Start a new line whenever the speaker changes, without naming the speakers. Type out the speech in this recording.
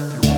You